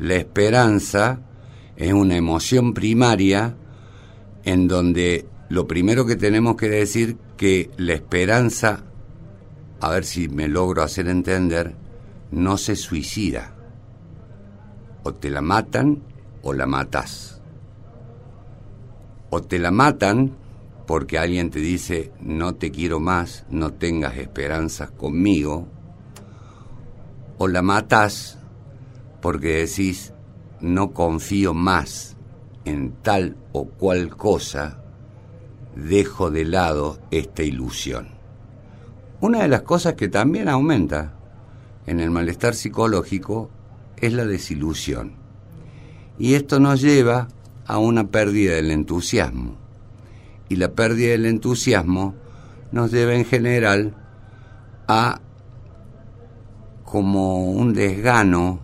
La esperanza es una emoción primaria en donde lo primero que tenemos que decir que la esperanza, a ver si me logro hacer entender, no se suicida. O te la matan o la matas. O te la matan porque alguien te dice no te quiero más, no tengas esperanzas conmigo. O la matas porque decís no confío más en tal o cual cosa, dejo de lado esta ilusión. Una de las cosas que también aumenta en el malestar psicológico es la desilusión. Y esto nos lleva a una pérdida del entusiasmo. Y la pérdida del entusiasmo nos lleva en general a como un desgano,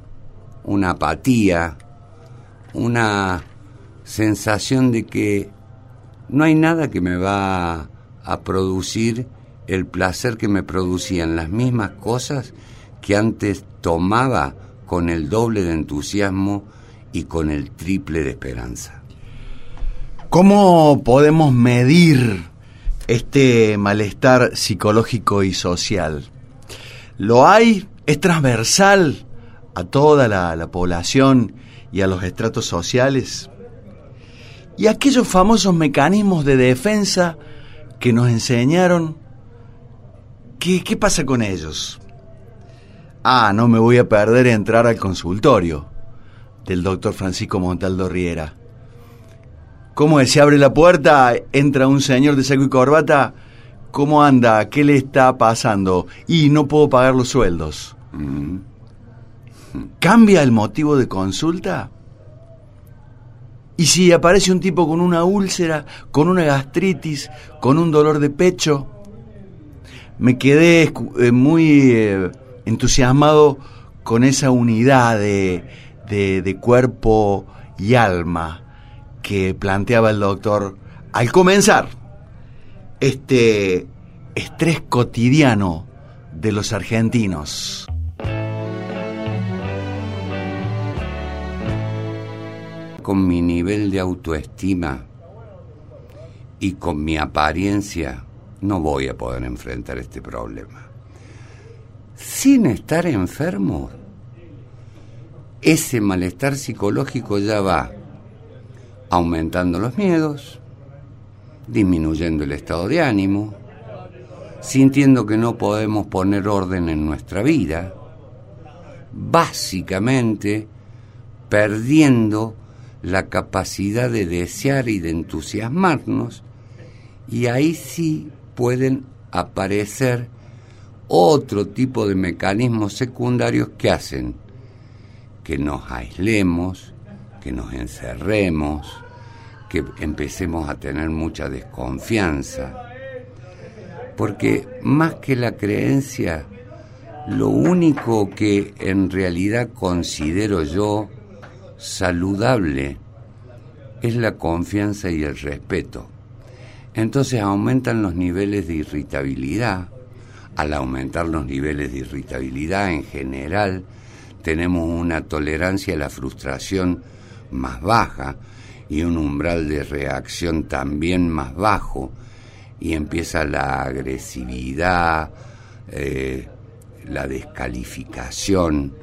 una apatía, una sensación de que no hay nada que me va a producir el placer que me producían las mismas cosas que antes tomaba con el doble de entusiasmo y con el triple de esperanza. ¿Cómo podemos medir este malestar psicológico y social? ¿Lo hay? ¿Es transversal a toda la, la población y a los estratos sociales? Y aquellos famosos mecanismos de defensa que nos enseñaron, ¿qué, ¿qué pasa con ellos? Ah, no me voy a perder entrar al consultorio del doctor Francisco Montaldo Riera. ¿Cómo es? Se abre la puerta, entra un señor de saco y corbata. ¿Cómo anda? ¿Qué le está pasando? Y no puedo pagar los sueldos. Mm. ¿Cambia el motivo de consulta? Y si aparece un tipo con una úlcera, con una gastritis, con un dolor de pecho, me quedé eh, muy eh, entusiasmado con esa unidad de, de cuerpo y alma que planteaba el doctor al comenzar este estrés cotidiano de los argentinos. Con mi nivel de autoestima y con mi apariencia, no voy a poder enfrentar este problema. Sin estar enfermo, ese malestar psicológico ya va aumentando los miedos, disminuyendo el estado de ánimo, sintiendo que no podemos poner orden en nuestra vida, básicamente perdiendo la capacidad de desear y de entusiasmarnos, y ahí sí pueden aparecer otro tipo de mecanismos secundarios que hacen que nos aislemos, que nos encerremos, que empecemos a tener mucha desconfianza. Porque más que la creencia, lo único que en realidad considero yo saludable es la confianza y el respeto. Entonces aumentan los niveles de irritabilidad. Al aumentar los niveles de irritabilidad en general, tenemos una tolerancia a la frustración más baja y un umbral de reacción también más bajo y empieza la agresividad, eh, la descalificación,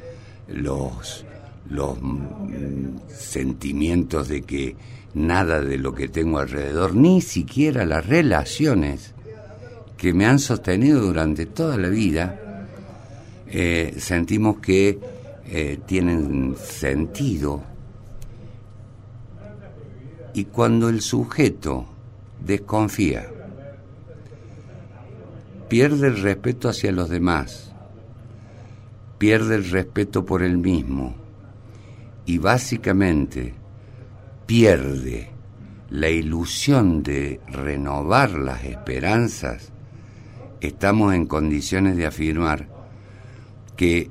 los los mm, sentimientos de que nada de lo que tengo alrededor, ni siquiera las relaciones que me han sostenido durante toda la vida, eh, sentimos que eh, tienen sentido. Y cuando el sujeto desconfía, pierde el respeto hacia los demás, pierde el respeto por él mismo, y básicamente pierde la ilusión de renovar las esperanzas, estamos en condiciones de afirmar que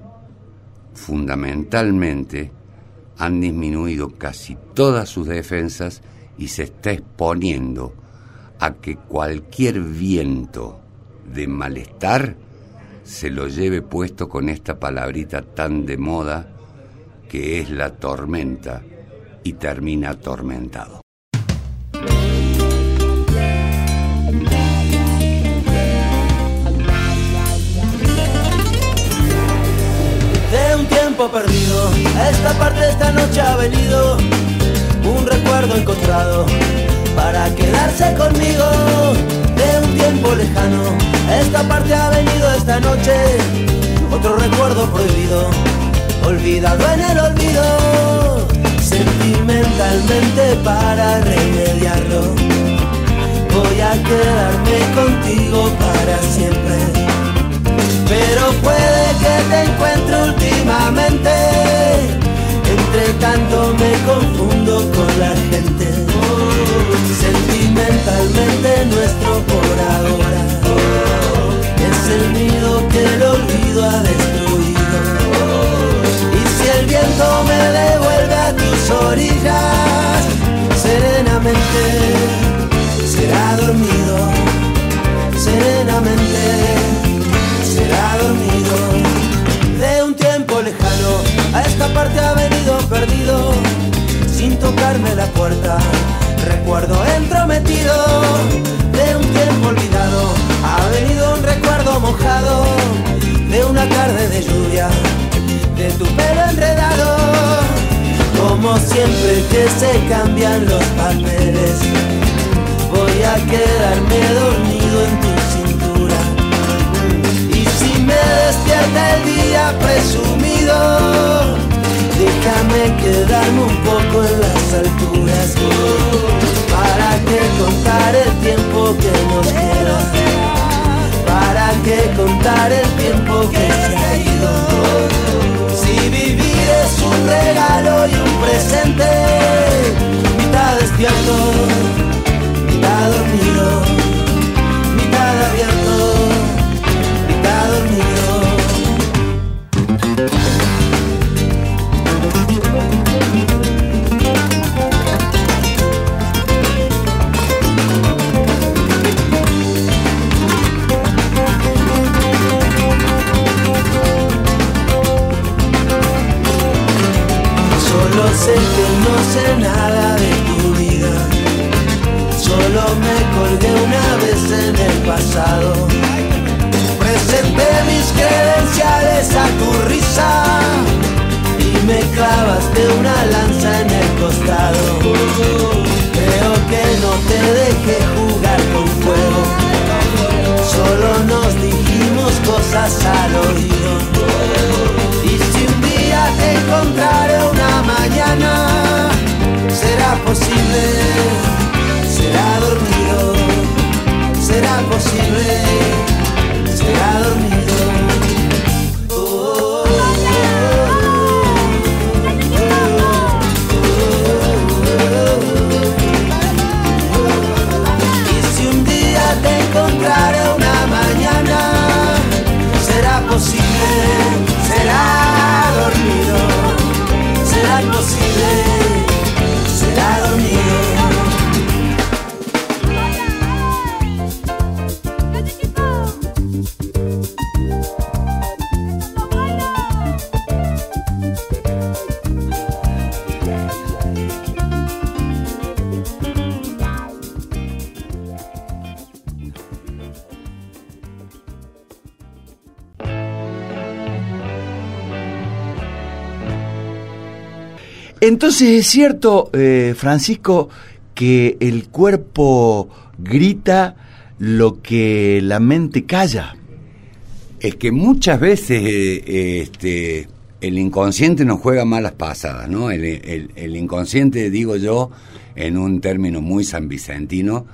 fundamentalmente han disminuido casi todas sus defensas y se está exponiendo a que cualquier viento de malestar se lo lleve puesto con esta palabrita tan de moda que es la tormenta y termina atormentado. De un tiempo perdido, esta parte esta noche ha venido un recuerdo encontrado para quedarse conmigo. De un tiempo lejano, esta parte ha venido esta noche otro recuerdo prohibido, olvidado en el olvido, sentimentalmente para remediarlo. Voy a quedarme contigo para siempre, pero puede que te encuentre últimamente. Entre tanto me confundo con la gente, sentimentalmente nuestro por ahora es el nido que el olvido ha destruido. Viento me devuelve a tus orillas, serenamente será dormido, serenamente será dormido. De un tiempo lejano a esta parte ha venido perdido, sin tocarme la puerta, recuerdo entrometido de un tiempo olvidado ha venido un recuerdo mojado de una tarde de lluvia, de tu pelo. Como siempre que se cambian los papeles, voy a quedarme dormido en tu cintura. Y si me despierta el día presumido, déjame quedarme un poco en las alturas. Para que contar el tiempo que nos queda que contar el tiempo que se ha ido. Si vivir es un regalo y un presente, mitad despierto, mitad dormido, mitad abierto, mitad dormido. Sé nada de tu vida. Solo me colgué una vez en el pasado. Presenté mis credenciales a tu risa y me clavaste una lanza en el costado. Creo que no te dejé jugar con fuego. Solo nos dijimos cosas al oído. Y si un día te encontraré una mañana, será posible, será dormido, será posible, Entonces es cierto, eh, Francisco, que el cuerpo grita lo que la mente calla. Es que muchas veces eh, este, el inconsciente nos juega malas pasadas, ¿no? El, el- el inconsciente, digo yo, en un término muy sanvicentino,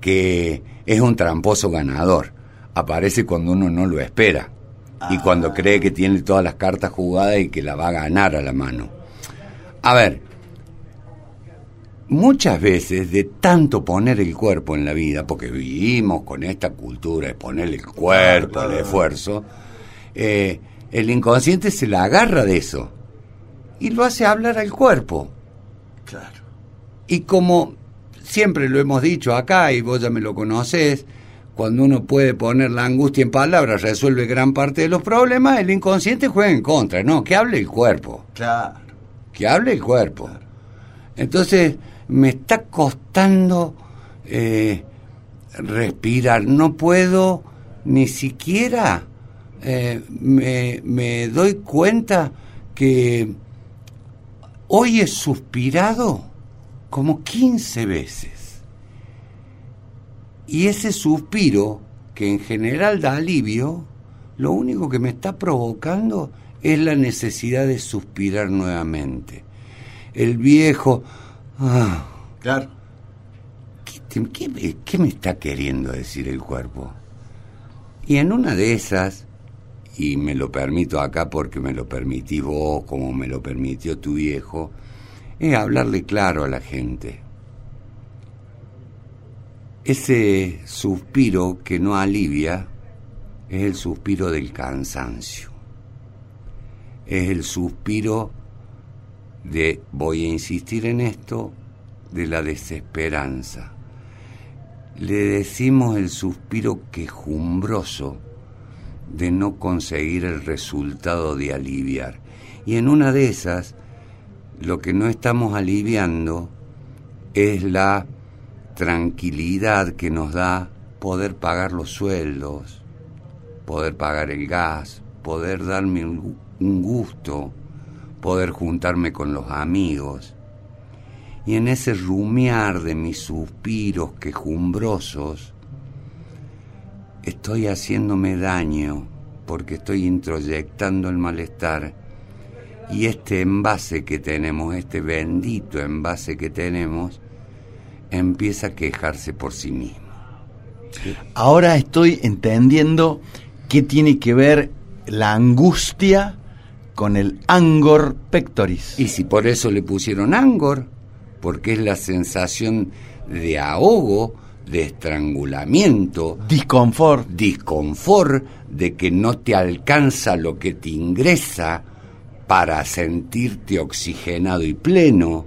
que es un tramposo ganador. Aparece cuando uno no lo espera y cuando cree que tiene todas las cartas jugadas y que la va a ganar a la mano. A ver, muchas veces de tanto poner el cuerpo en la vida, porque vivimos con esta cultura de poner el cuerpo, el esfuerzo, eh, el inconsciente se la agarra de eso y lo hace hablar al cuerpo. Claro. Y como siempre lo hemos dicho acá, y vos ya me lo conocés, cuando uno puede poner la angustia en palabras, resuelve gran parte de los problemas, el inconsciente juega en contra, ¿no? Que hable el cuerpo. Claro. que hable el cuerpo. Entonces, me está costando eh, respirar, no puedo ni siquiera, eh, me, me doy cuenta que hoy he suspirado como 15 veces. Y ese suspiro, que en general da alivio, lo único que me está provocando es la necesidad de suspirar nuevamente. El viejo... Ah, Claro. ¿qué, te- qué me- qué me está queriendo decir el cuerpo? Y en una de esas, y me lo permito acá porque me lo permití vos, como me lo permitió tu viejo, es hablarle claro a la gente. Ese suspiro que no alivia es el suspiro del cansancio. Es el suspiro de, voy a insistir en esto, de la desesperanza. Le decimos el suspiro quejumbroso de no conseguir el resultado de aliviar. Y en una de esas, lo que no estamos aliviando es la tranquilidad que nos da poder pagar los sueldos, poder pagar el gas, poder darme un gu- un gusto, poder juntarme con los amigos. Y en ese rumiar de mis suspiros quejumbrosos, estoy haciéndome daño porque estoy introyectando el malestar y este envase que tenemos, este bendito envase que tenemos, empieza a quejarse por sí mismo. Ahora estoy entendiendo qué tiene que ver la angustia con el angor pectoris. Y si por eso le pusieron angor, porque es la sensación de ahogo, de estrangulamiento, Disconfort. disconfort, de que no te alcanza lo que te ingresa para sentirte oxigenado y pleno,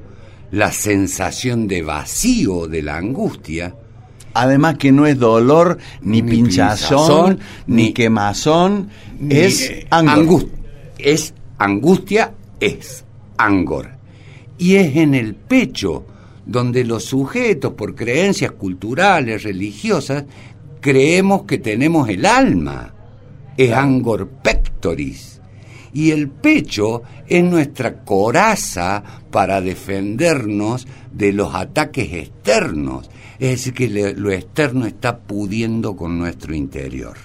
la sensación de vacío de la angustia, Además que no es dolor, ni, Ni pinchazón, pinchazón, ni, ni- quemazón, es Eh, angor. angust- es angustia, es angor. Y es en el pecho donde los sujetos, por creencias culturales, religiosas, creemos que tenemos el alma. Es angor pectoris. Y el pecho es nuestra coraza para defendernos de los ataques externos. Es decir, que lo externo está pudiendo con nuestro interior.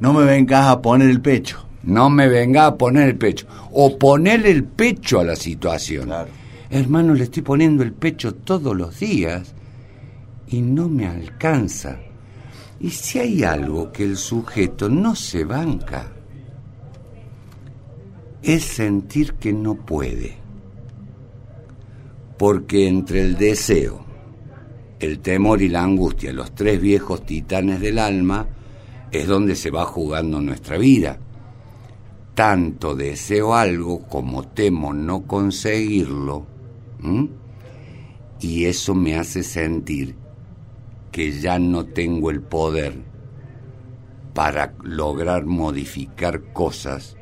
No me vengas a poner el pecho. No me venga a poner el pecho. O ponerle el pecho a la situación. Claro. Hermano, le estoy poniendo el pecho todos los días y no me alcanza. Y si hay algo que el sujeto no se banca, es sentir que no puede. Porque entre el deseo, el temor y la angustia, los tres viejos titanes del alma, es donde se va jugando nuestra vida. Tanto deseo algo como temo no conseguirlo, y eso me hace sentir que ya no tengo el poder para lograr modificar cosas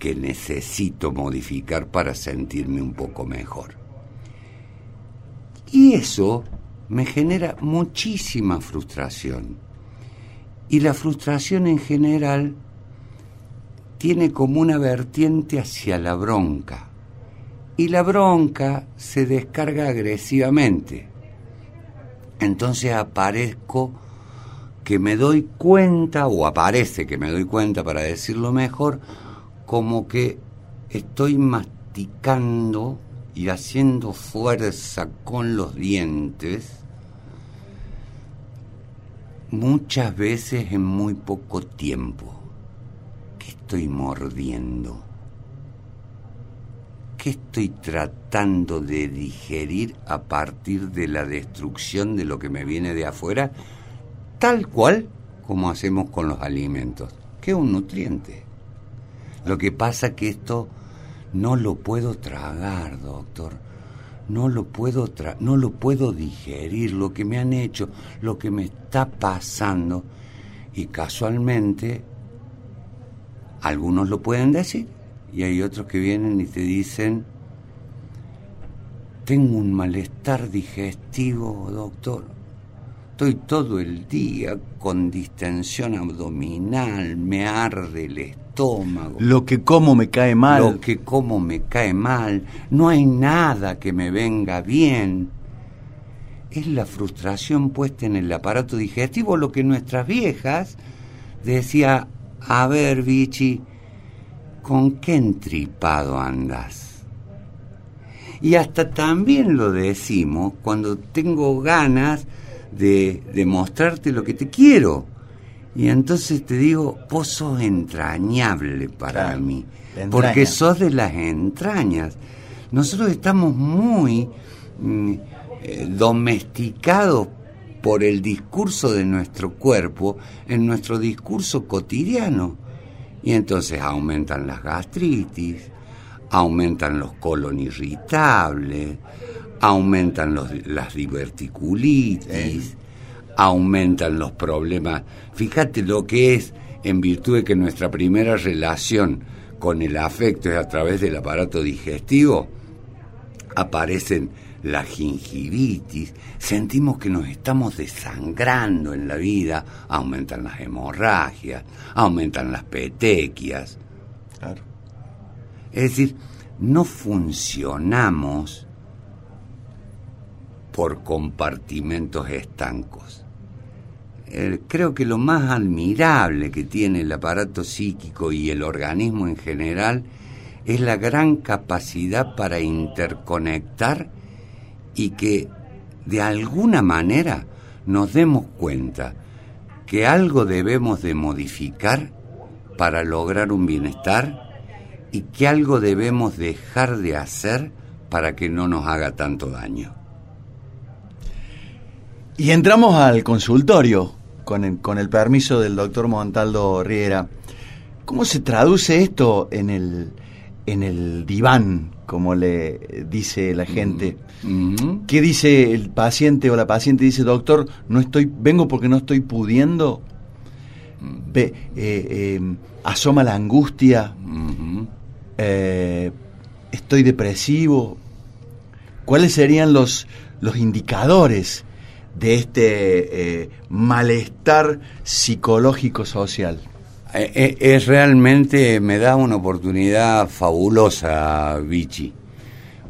que necesito modificar para sentirme un poco mejor. Y eso me genera muchísima frustración. Y la frustración en general tiene como una vertiente hacia la bronca. Y la bronca se descarga agresivamente. Entonces aparezco que me doy cuenta, o aparece que me doy cuenta, para decirlo mejor, como que estoy masticando y haciendo fuerza con los dientes muchas veces en muy poco tiempo. ¿Qué estoy mordiendo? ¿Qué estoy tratando de digerir a partir de la destrucción de lo que me viene de afuera? Tal cual como hacemos con los alimentos, que es un nutriente. Lo que pasa que esto no lo puedo tragar, doctor. No lo puedo tra no lo puedo digerir lo que me han hecho, lo que me está pasando y casualmente algunos lo pueden decir y hay otros que vienen y te dicen tengo un malestar digestivo, doctor. Estoy todo el día con distensión abdominal, me arde el estómago. Lo que como me cae mal. Lo que como me cae mal. No hay nada que me venga bien. Es la frustración puesta en el aparato digestivo, lo que nuestras viejas decía, a ver, bichi, ¿con qué entripado andas? Y hasta también lo decimos cuando tengo ganas de, demostrarte lo que te quiero. Y entonces te digo, vos sos entrañable para mí, porque sos de las entrañas. Nosotros estamos muy mm, eh, domesticados por el discurso de nuestro cuerpo en nuestro discurso cotidiano. Y entonces aumentan las gastritis, aumentan los colon irritables, aumentan las diverticulitis, aumentan los problemas. Fíjate lo que es en virtud de que nuestra primera relación con el afecto es a través del aparato digestivo, aparecen la gingivitis, sentimos que nos estamos desangrando en la vida, aumentan las hemorragias, aumentan las petequias. Es decir, no funcionamos por compartimentos estancos. Eh, creo que lo más admirable que tiene el aparato psíquico y el organismo en general es la gran capacidad para interconectar y que de alguna manera nos demos cuenta que algo debemos de modificar para lograr un bienestar y que algo debemos dejar de hacer para que no nos haga tanto daño. Y entramos al consultorio con el, con el permiso del doctor Montaldo Riera. ¿Cómo se traduce esto en el, en el diván, como le dice la gente? Mm-hmm. ¿Qué dice el paciente o la paciente? Dice, doctor, no estoy, vengo porque no estoy pudiendo. Ve, eh, em, asoma la angustia. Mm-hmm. Eh, estoy depresivo. ¿Cuáles serían los, los indicadores de este eh, malestar psicológico social? Es realmente, me da una oportunidad fabulosa, Vichy.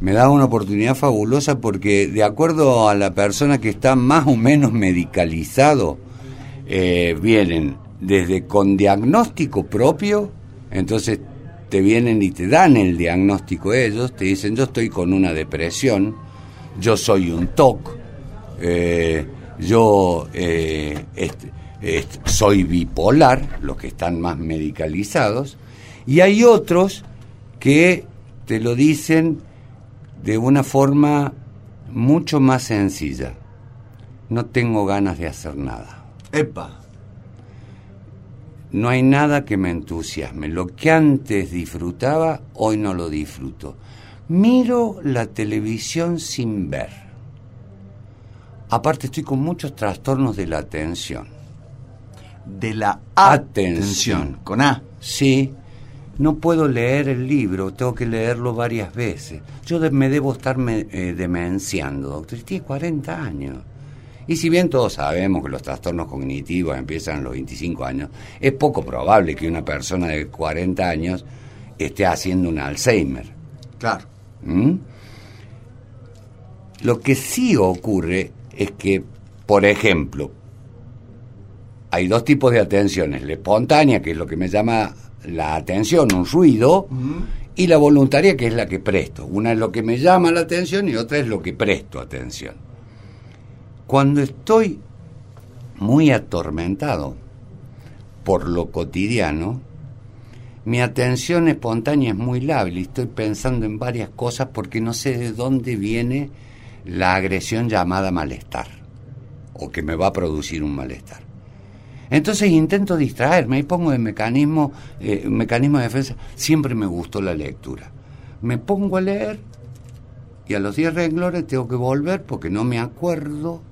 Me da una oportunidad fabulosa porque de acuerdo a la persona que está más o menos medicalizado, eh, vienen desde con diagnóstico propio, entonces te vienen y te dan el diagnóstico ellos, te dicen yo estoy con una depresión, yo soy un TOC, eh, yo eh, soy bipolar, los que están más medicalizados, y hay otros que te lo dicen de una forma mucho más sencilla. No tengo ganas de hacer nada. Epa. No hay nada que me entusiasme. Lo que antes disfrutaba, hoy no lo disfruto. Miro la televisión sin ver. Aparte estoy con muchos trastornos de la atención. De la atención. Con A. Sí, no puedo leer el libro, tengo que leerlo varias veces. Yo me debo estar eh, demenciando, doctor. Tiene 40 años. Y si bien todos sabemos que los trastornos cognitivos empiezan a los 25 años, es poco probable que una persona de 40 años esté haciendo un Alzheimer. Claro. ¿Mm? Lo que sí ocurre es que, por ejemplo, hay dos tipos de atenciones, la espontánea, que es lo que me llama la atención, un ruido, y la voluntaria que es la que presto. Una es lo que me llama la atención y otra es lo que presto atención. Cuando estoy muy atormentado por lo cotidiano, mi atención espontánea es muy lábil y estoy pensando en varias cosas porque no sé de dónde viene la agresión llamada malestar o que me va a producir un malestar. Entonces intento distraerme y pongo de mecanismo, eh, mecanismo de defensa. Siempre me gustó la lectura. Me pongo a leer y a los 10 renglones tengo que volver porque no me acuerdo.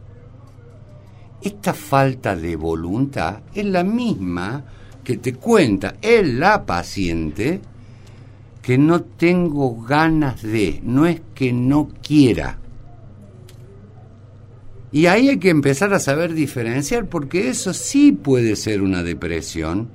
Esta falta de voluntad es la misma que te cuenta el la paciente que no tengo ganas de, no es que no quiera. Y ahí hay que empezar a saber diferenciar, porque eso sí puede ser una depresión,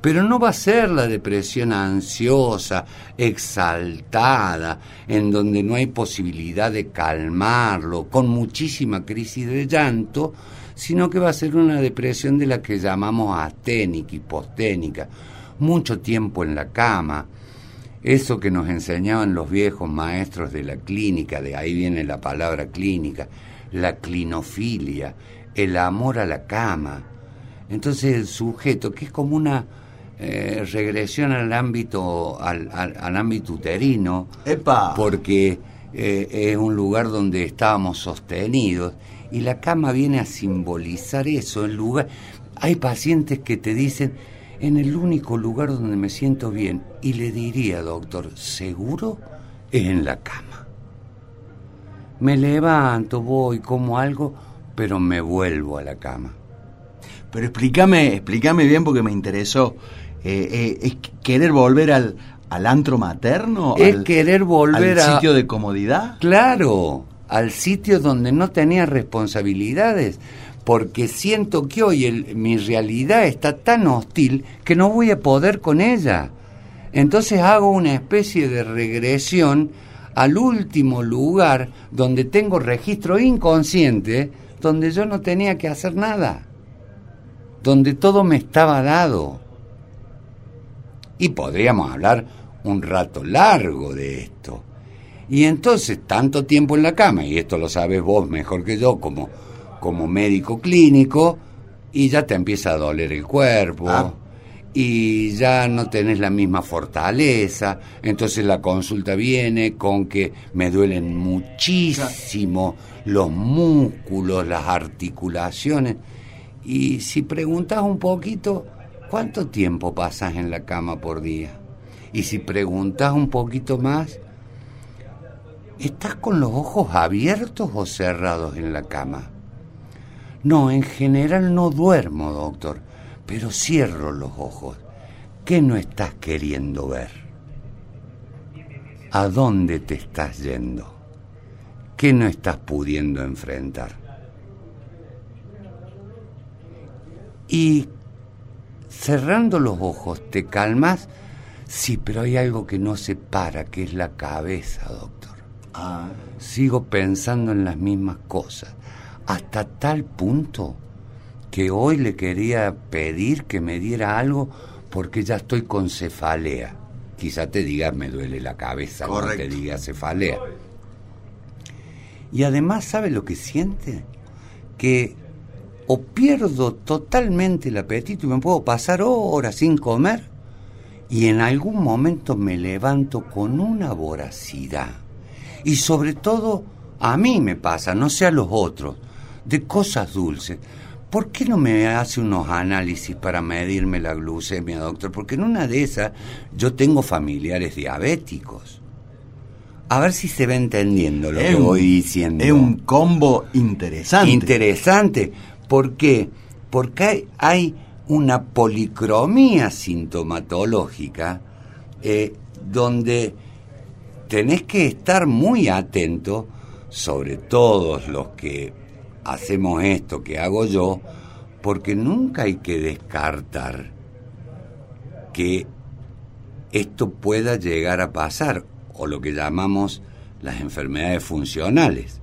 pero no va a ser la depresión ansiosa, exaltada, en donde no hay posibilidad de calmarlo, con muchísima crisis de llanto, sino que va a ser una depresión de la que llamamos asténica, hiposténica, mucho tiempo en la cama, eso que nos enseñaban los viejos maestros de la clínica, de ahí viene la palabra clínica, la clinofilia, el amor a la cama. Entonces el sujeto, que es como una eh, regresión al ámbito, al, ámbito uterino, porque eh, es un lugar donde estábamos sostenidos, y la cama viene a simbolizar eso, el lugar. Hay pacientes que te dicen, en el único lugar donde me siento bien, y le diría, doctor, ¿seguro? Es en la cama. Me levanto, voy, como algo, pero me vuelvo a la cama. Pero explícame, explícame bien porque me interesó. Eh, eh, ¿Es querer volver al, al antro materno? Es querer volver al sitio de comodidad? Claro, al sitio donde no tenía responsabilidades, porque siento que hoy mi realidad está tan hostil que no voy a poder con ella. Entonces hago una especie de regresión al último lugar donde tengo registro inconsciente, donde yo no tenía que hacer nada, donde todo me estaba dado. Y podríamos hablar un rato largo de esto. Y entonces, tanto tiempo en la cama, y esto lo sabes vos mejor que yo como, como médico clínico, y ya te empieza a doler el cuerpo, ah y ya no tenés la misma fortaleza, entonces la consulta viene con que me duelen muchísimo los músculos, las articulaciones, y si preguntas un poquito, ¿cuánto tiempo pasas en la cama por día? Y si preguntas un poquito más, ¿estás con los ojos abiertos o cerrados en la cama? No, en general no duermo, doctor pero cierro los ojos. ¿Qué no estás queriendo ver? ¿A dónde te estás yendo? ¿Qué no estás pudiendo enfrentar? Y cerrando los ojos, ¿te calmas? Sí, pero hay algo que no se para, que es la cabeza, doctor. Ah. Sigo pensando en las mismas cosas, hasta tal punto que hoy le quería pedir que me diera algo porque ya estoy con cefalea. Quizá te diga me duele la cabeza, no te diga cefalea. Y además, ¿sabe lo que siente? Que o pierdo totalmente el apetito y me puedo pasar horas sin comer y en algún momento me levanto con una voracidad. Y sobre todo, a mí me pasa, no sé a los otros, de cosas dulces. ¿Por qué no me hace unos análisis para medirme la glucemia, doctor? Porque en una de esas yo tengo familiares diabéticos. A ver si se va entendiendo lo que voy diciendo. Es un combo interesante. Interesante. ¿Por qué? Porque hay, una policromía sintomatológica eh, donde tenés que estar muy atento, sobre todos los que hacemos esto que hago yo, porque nunca hay que descartar que esto pueda llegar a pasar, o lo que llamamos las enfermedades funcionales,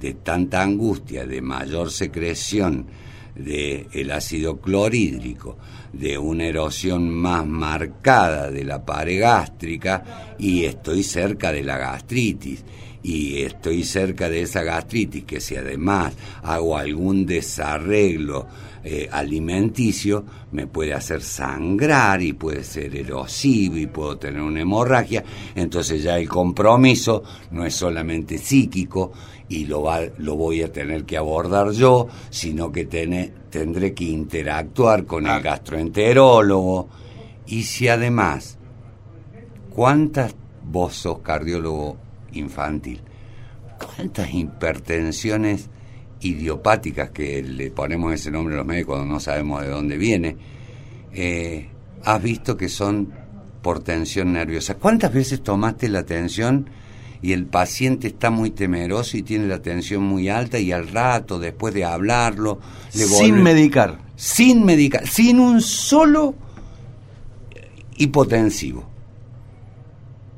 de tanta angustia, de mayor secreción del el ácido clorhídrico, de una erosión más marcada de la pared gástrica y estoy cerca de la gastritis y estoy cerca de esa gastritis, que si además hago algún desarreglo eh, alimenticio, me puede hacer sangrar y puede ser erosivo y puedo tener una hemorragia, entonces ya el compromiso no es solamente psíquico y lo, va, lo voy a tener que abordar yo, sino que tendré que interactuar con el ah. gastroenterólogo. Y si además, ¿cuántas vos sos cardiólogo infantil. ¿Cuántas hipertensiones idiopáticas que le ponemos ese nombre a los médicos cuando no sabemos de dónde viene? Eh, has visto que son por tensión nerviosa. ¿Cuántas veces tomaste la tensión y el paciente está muy temeroso y tiene la tensión muy alta y al rato, después de hablarlo, le Sin medicar. Sin medicar, sin un solo hipotensivo.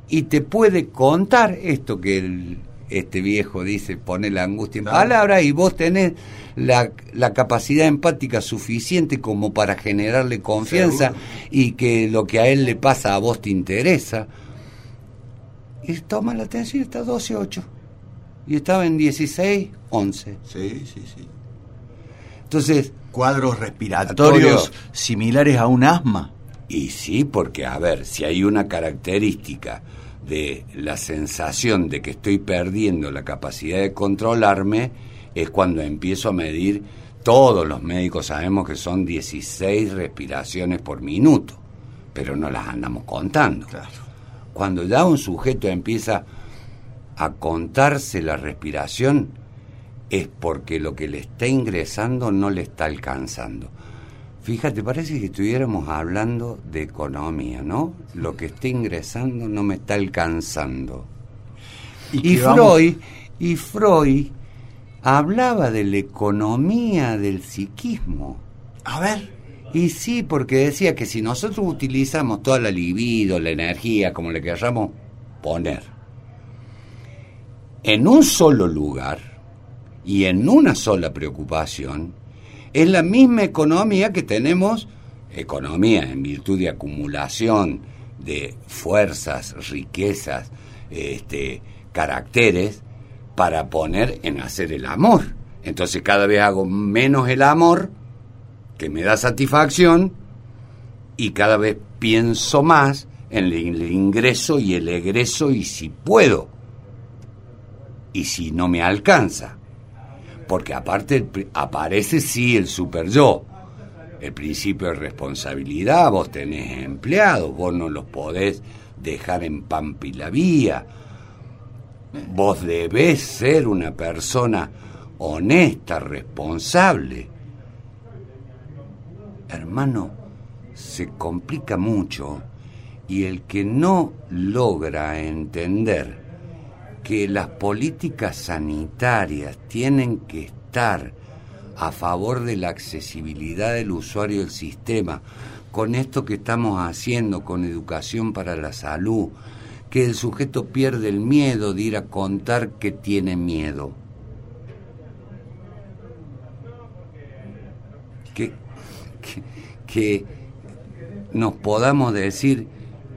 Y te puede contar esto que el, este viejo dice, pone la angustia en palabras y vos tenés la, la, capacidad empática suficiente como para generarle confianza y que lo que a él le pasa a vos te interesa. Y toma la atención, está 12-8. Y estaba en 16-11. Sí, sí, sí. Entonces... Cuadros respiratorios similares a un asma. Y sí, porque a ver, si hay una característica de la sensación de que estoy perdiendo la capacidad de controlarme es cuando empiezo a medir, todos los médicos sabemos que son 16 respiraciones por minuto, pero no las andamos contando. Cuando ya un sujeto empieza a contarse la respiración, es porque lo que le está ingresando no le está alcanzando. Fíjate, parece que estuviéramos hablando de economía, ¿no? Lo que está ingresando no me está alcanzando. Y, Freud, y Freud hablaba de la economía del psiquismo. A ver. Y sí, porque decía que si nosotros utilizamos toda la libido, la energía, como le queramos poner, en un solo lugar y en una sola preocupación, es la misma economía que tenemos, economía en virtud de acumulación de fuerzas, riquezas, este, caracteres, para poner en hacer el amor. Entonces cada vez hago menos el amor, que me da satisfacción, y cada vez pienso más en el ingreso y el egreso y si puedo, y si no me alcanza porque aparte aparece sí el super yo. El principio de responsabilidad, vos tenés empleados, vos no los podés dejar en pampi la vía. Vos debés ser una persona honesta, responsable. Hermano, se complica mucho y el que no logra entender que las políticas sanitarias tienen que estar a favor de la accesibilidad del usuario del sistema, con esto que estamos haciendo, con educación para la salud, que el sujeto pierde el miedo de ir a contar que tiene miedo. Que, que, nos podamos decir,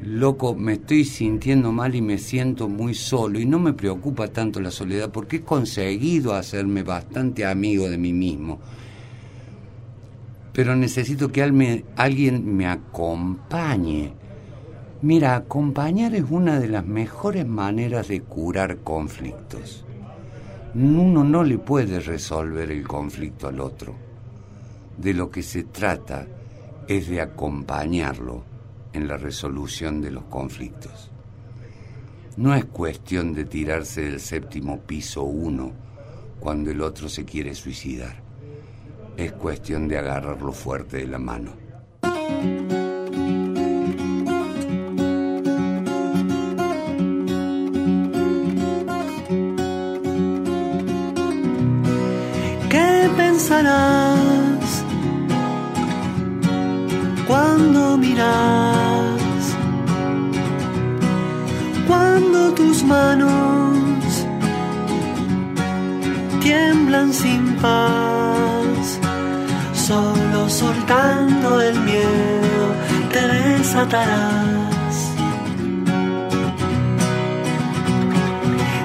loco, me estoy sintiendo mal y me siento muy solo y no me preocupa tanto la soledad porque he conseguido hacerme bastante amigo de mí mismo. Pero necesito que alguien me acompañe. Mira, acompañar es una de las mejores maneras de curar conflictos. Uno no le puede resolver el conflicto al otro. De lo que se trata es de acompañarlo en la resolución de los conflictos. No es cuestión de tirarse del séptimo piso uno cuando el otro se quiere suicidar. Es cuestión de agarrarlo fuerte de la mano. Manos tiemblan sin paz, solo soltando el miedo te desatarás.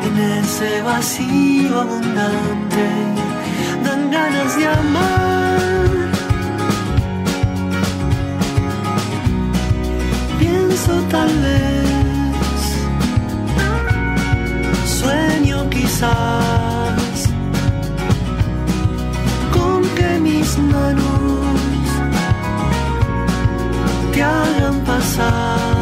En ese vacío abundante dan ganas de amar. Pienso tal vez quizás. Con que mis manos te hagan pasar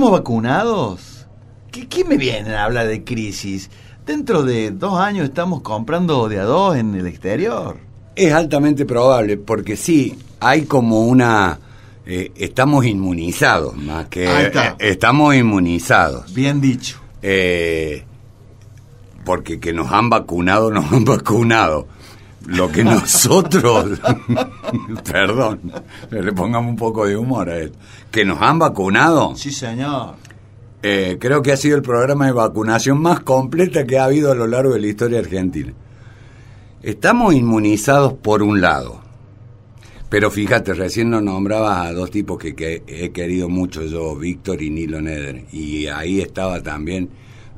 estamos vacunados? ¿Qué, qué me vienen a hablar de crisis? Dentro de dos años estamos comprando de a dos en el exterior. Es altamente probable, porque sí, hay como una... eh, estamos inmunizados, más que... Ahí está. eh, estamos inmunizados. Bien dicho. Eh, porque que nos han vacunado, nos han vacunado. Lo que nosotros, perdón, le pongamos un poco de humor a esto, que nos han vacunado, Sí, señor. eh, creo que ha sido el programa de vacunación más completa que ha habido a lo largo de la historia argentina. Estamos inmunizados por un lado, pero fíjate, recién nos nombrabas a dos tipos que, que he querido mucho yo, Víctor y Nilo Neder, y ahí estaba también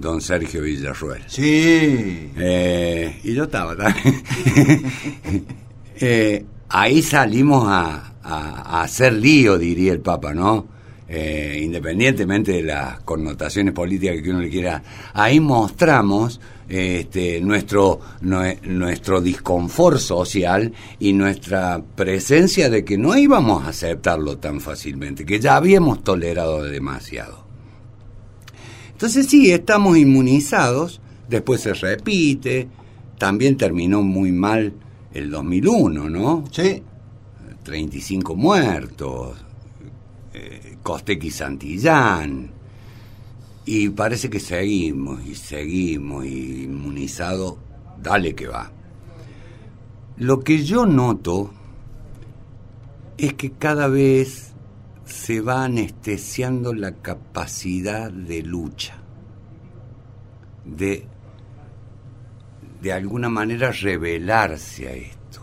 don Sergio Villarruel. Sí. Eh, y yo estaba también. Eh, ahí salimos a, a- a hacer lío, diría el Papa, ¿no? Eh, independientemente de las connotaciones políticas que uno le quiera. Ahí mostramos este, nuestro, nue- nuestro disconfort social y nuestra presencia de que no íbamos a aceptarlo tan fácilmente, que ya habíamos tolerado demasiado. Entonces sí, estamos inmunizados, después se repite, también terminó muy mal el 2001, ¿no? Sí. 35 muertos, eh, Costequi Santillán, y parece que seguimos y seguimos y inmunizados, dale que va. Lo que yo noto es que cada vez se va anestesiando la capacidad de lucha, de de alguna manera revelarse a esto.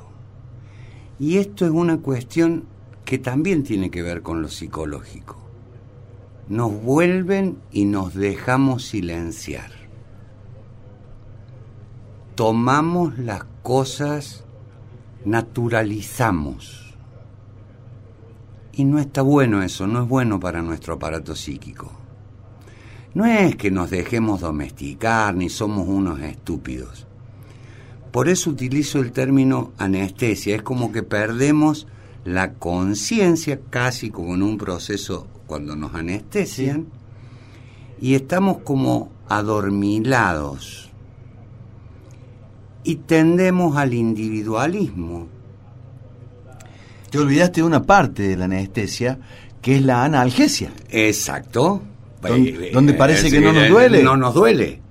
Y esto es una cuestión que también tiene que ver con lo psicológico. Nos vuelven y nos dejamos silenciar. Tomamos las cosas, naturalizamos. Y no está bueno eso, no es bueno para nuestro aparato psíquico. No es que nos dejemos domesticar ni somos unos estúpidos. Por eso utilizo el término anestesia. Es como que perdemos la conciencia, casi como en un proceso cuando nos anestesian, y estamos como adormilados. Y tendemos al individualismo. Te olvidaste de una parte de la anestesia, que es la analgesia. Exacto. Donde- donde parece Eh, que no nos eh, duele. No nos duele.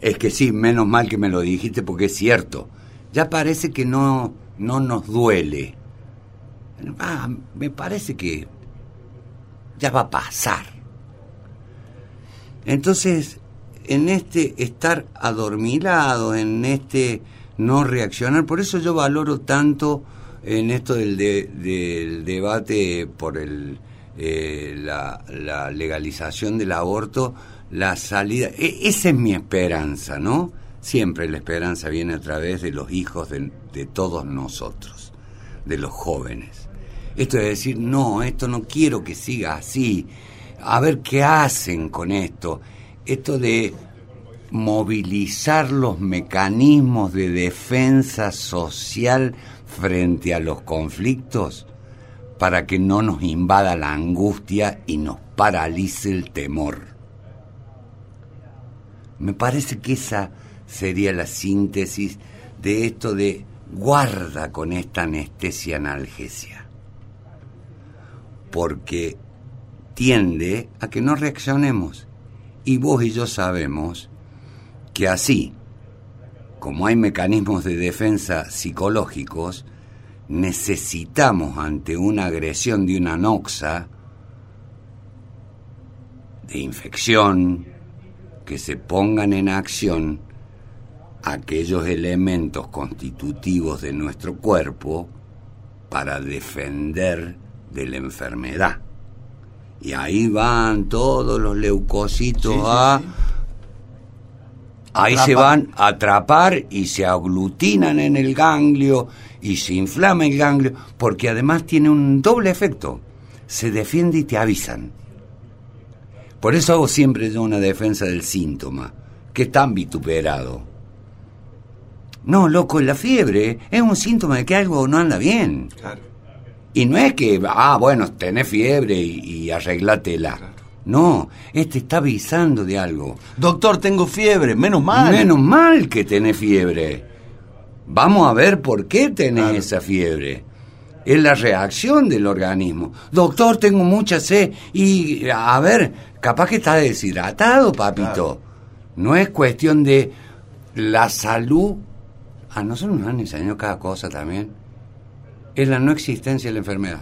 Es que sí, menos mal que me lo dijiste porque es cierto. Ya parece que no, no nos duele. Ah, me parece que ya va a pasar. Entonces, en este estar adormilado, en este no reaccionar, por eso yo valoro tanto en esto del, del debate por el, eh, la, la, legalización del aborto, la salida, e, esa es mi esperanza, ¿no? Siempre la esperanza viene a través de los hijos de, de todos nosotros, de los jóvenes. Esto es decir, no, esto no quiero que siga así, a ver qué hacen con esto. Esto de movilizar los mecanismos de defensa social frente a los conflictos para que no nos invada la angustia y nos paralice el temor. Me parece que esa sería la síntesis de esto de guarda con esta anestesia analgesia. Porque tiende a que no reaccionemos. Y vos y yo sabemos que así, como hay mecanismos de defensa psicológicos, necesitamos ante una agresión de una noxa, de infección, que se pongan en acción aquellos elementos constitutivos de nuestro cuerpo para defender de la enfermedad. Y ahí van todos los leucocitos a... Ahí se van a atrapar y se aglutinan en el ganglio y se inflama el ganglio, porque además tiene un doble efecto. Se defiende y te avisan. Por eso hago siempre yo una defensa del síntoma, que es tan vituperado. No, loco, la fiebre es un síntoma de que algo no anda bien. Y no es que, ah, bueno, tenés fiebre y, y arreglátela. No, este está avisando de algo. Doctor, tengo fiebre, menos mal. Menos mal que tenés fiebre. Vamos a ver por qué tenés esa fiebre. Es la reacción del organismo. Doctor, tengo mucha sed. Y, a ver, capaz que está deshidratado, papito. No es cuestión de la salud. A nosotros nos han enseñado cada cosa también. Es la no existencia de la enfermedad.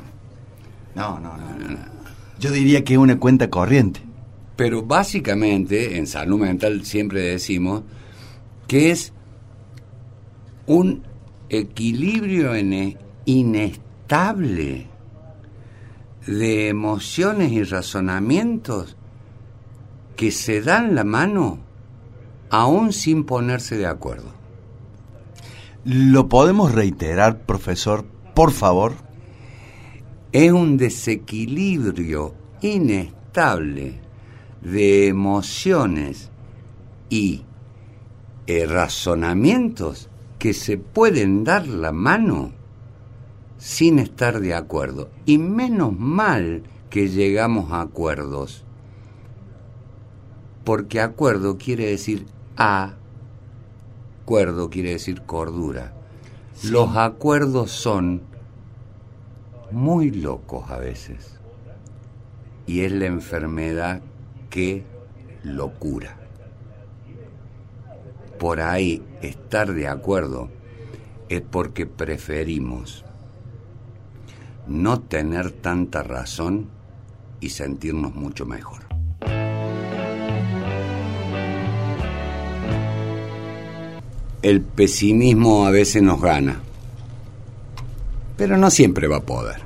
No, no, no. no. Yo diría que es una cuenta corriente. Pero básicamente en salud mental siempre decimos que es un equilibrio inestable de emociones y razonamientos que se dan la mano aún sin ponerse de acuerdo. ¿Lo podemos reiterar, profesor, por favor? Es un desequilibrio inestable de emociones y eh, razonamientos que se pueden dar la mano sin estar de acuerdo. Y menos mal que llegamos a acuerdos. Porque acuerdo quiere decir a, acuerdo quiere decir cordura. Los acuerdos son muy locos a veces. Y es la enfermedad que lo cura por ahí estar de acuerdo es porque preferimos no tener tanta razón y sentirnos mucho mejor. El pesimismo a veces nos gana, pero no siempre va a poder.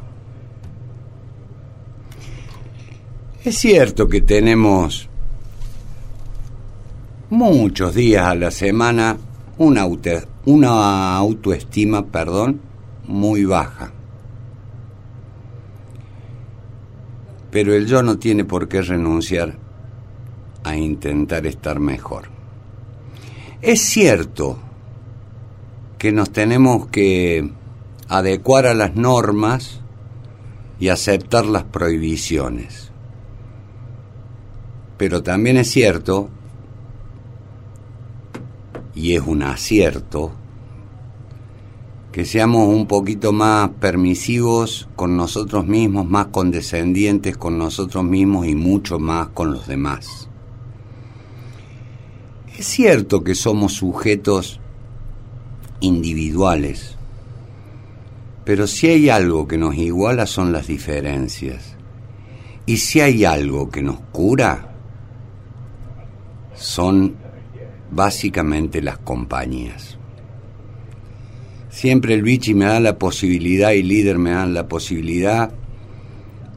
Es cierto que tenemos muchos días a la semana una, una autoestima, perdón, muy baja. Pero el yo no tiene por qué renunciar a intentar estar mejor. Es cierto que nos tenemos que adecuar a las normas y aceptar las prohibiciones. Pero también es cierto y es un acierto, que seamos un poquito más permisivos con nosotros mismos, más condescendientes con nosotros mismos y mucho más con los demás. Es cierto que somos sujetos individuales, pero si hay algo que nos iguala son las diferencias. Y si hay algo que nos cura, son básicamente las compañías. siempre el bichi me da la posibilidad y líder me dan la posibilidad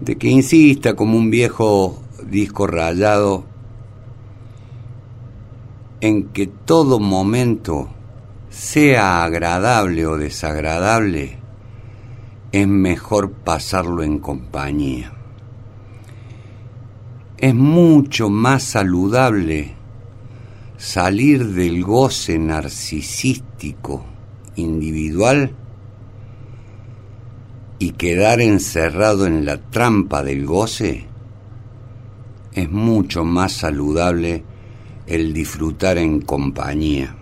de que insista como un viejo disco rayado en que todo momento, sea agradable o desagradable, es mejor pasarlo en compañía. Es mucho más saludable salir del goce narcisístico individual y quedar encerrado en la trampa del goce, es mucho más saludable el disfrutar en compañía,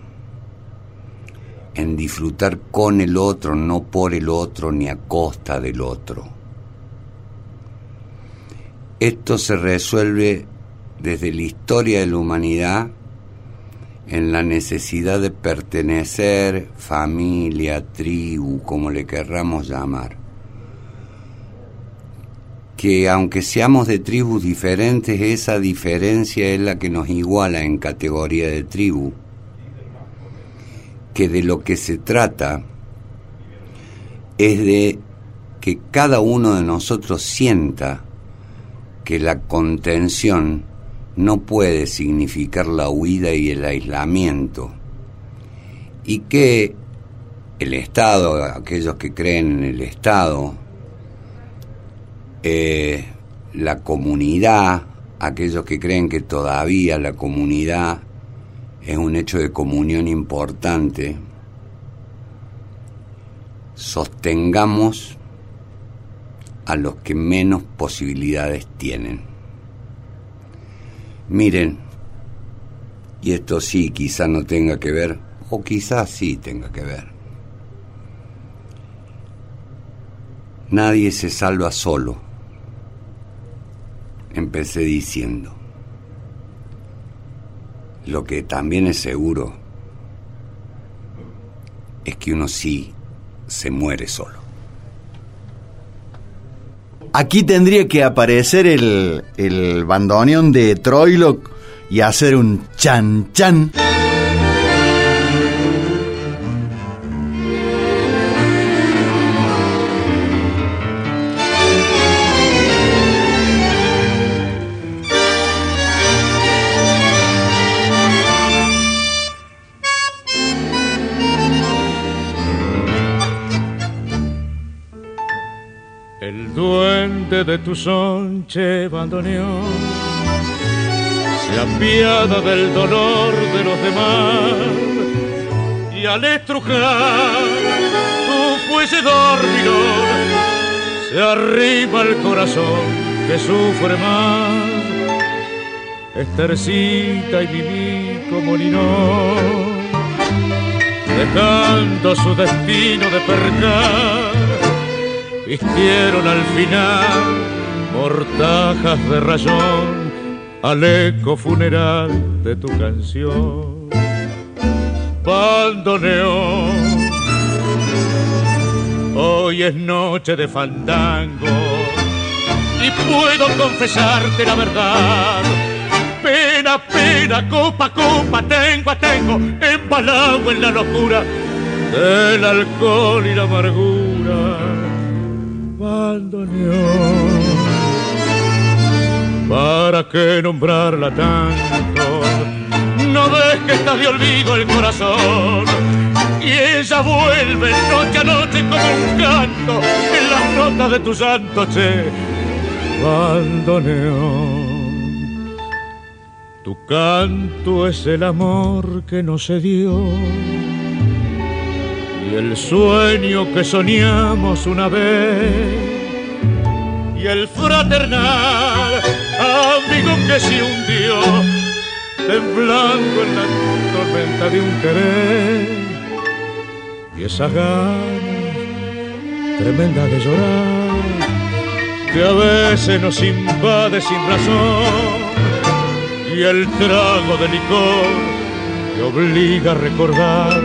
en disfrutar con el otro, no por el otro ni a costa del otro. Esto se resuelve desde la historia de la humanidad en la necesidad de pertenecer, familia, tribu, como le querramos llamar. Que aunque seamos de tribus diferentes, esa diferencia es la que nos iguala en categoría de tribu. Que de lo que se trata es de que cada uno de nosotros sienta que la contención no puede significar la huida y el aislamiento, y que el Estado, aquellos que creen en el Estado, eh, la comunidad, aquellos que creen que todavía la comunidad es un hecho de comunión importante, sostengamos a los que menos posibilidades tienen. Miren, y esto sí quizá no tenga que ver, o quizás sí tenga que ver. Nadie se salva solo, empecé diciendo. Lo que también es seguro es que uno sí se muere solo. Aquí tendría que aparecer el, el bandoneón de Troilo y hacer un chan chan. De tu sonche bandoneón se apiada del dolor de los demás. Y al estrujar tu fuese dormidor se arriba el corazón que sufre más. Estercita y Mimico Molinón dejando su destino de percar vistieron al final mortajas de rayón al eco funeral de tu canción. Bandoneón, hoy es noche de fandango y puedo confesarte la verdad. Pena, pena, copa, copa, tengo, tengo, empalado en la locura del alcohol y la amargura ¿Para qué nombrarla tanto? No ves que está de olvido el corazón y ella vuelve noche a noche como un canto en las notas de tu santo che. Bandoneón. Tu canto es el amor que no se dio y el sueño que soñamos una vez y el fraternal amigo que se hundió temblando en la tormenta de un querer. Y esa ganas tremenda de llorar que a veces nos invade sin razón. Y el trago de licor que obliga a recordar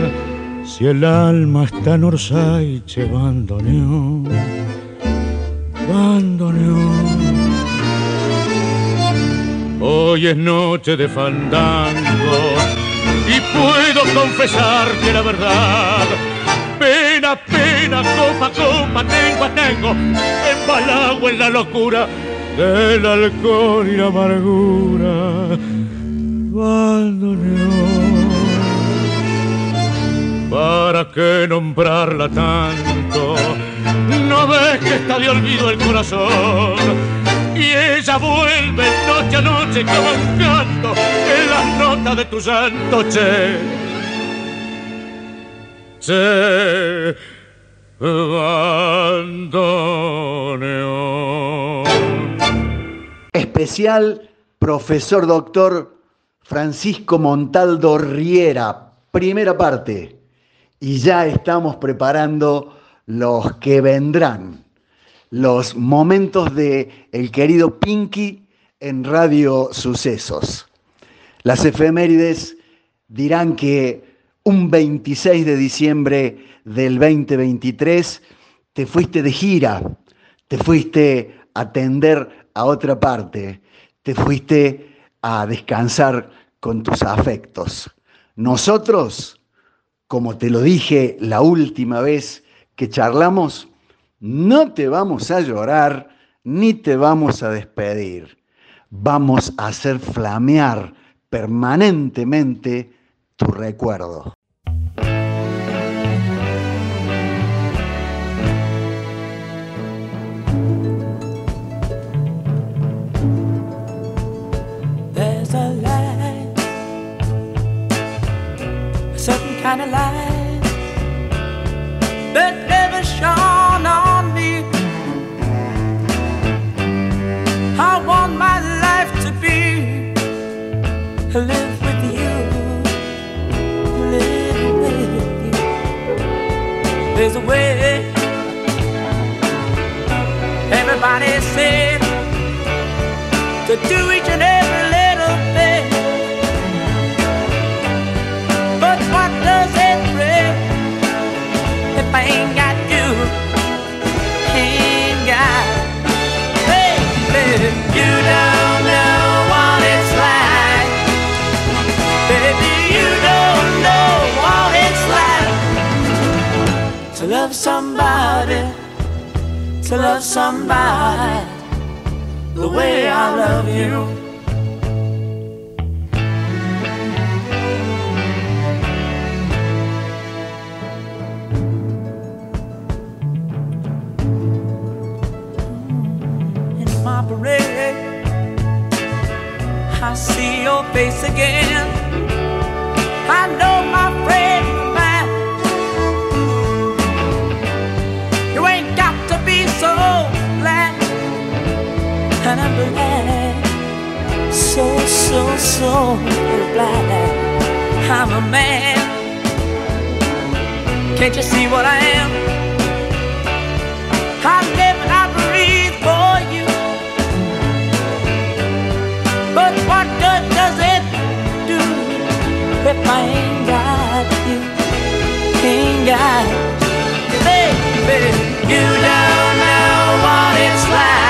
si el alma está en Orsaiche, bandoneón, bandoneón. Hoy es noche de fandango y puedo confesar que la verdad, pena, pena, copa, copa, tengo, tengo, embalado en la locura del alcohol y la amargura. Bandoneón. ¿Para qué nombrarla tanto? No ves que está de olvido el corazón. Y ella vuelve noche a noche canto en las notas de tu santo che. Che. Bandoneón. Especial profesor doctor Francisco Montaldo Riera, primera parte. Y ya estamos preparando los que vendrán, los momentos de el querido Pinky en Radio Sucesos. Las efemérides dirán que un 26 de diciembre del 2023 te fuiste de gira, te fuiste a atender a otra parte, te fuiste a descansar con tus afectos. Nosotros, como te lo dije la última vez que charlamos, no te vamos a llorar ni te vamos a despedir. Vamos a hacer flamear permanentemente tu recuerdo. Kind of light that never shone on me. I want my life to be live with you, live with you. There's a way. Everybody said to do each and every to love somebody the way I love you. In my parade, I see your face again. I know my so, so, glad I'm a man. Can't you see what I am? I live and I breathe for you. But what good does it do if I ain't got you? Ain't got you. Baby, you don't know what it's like.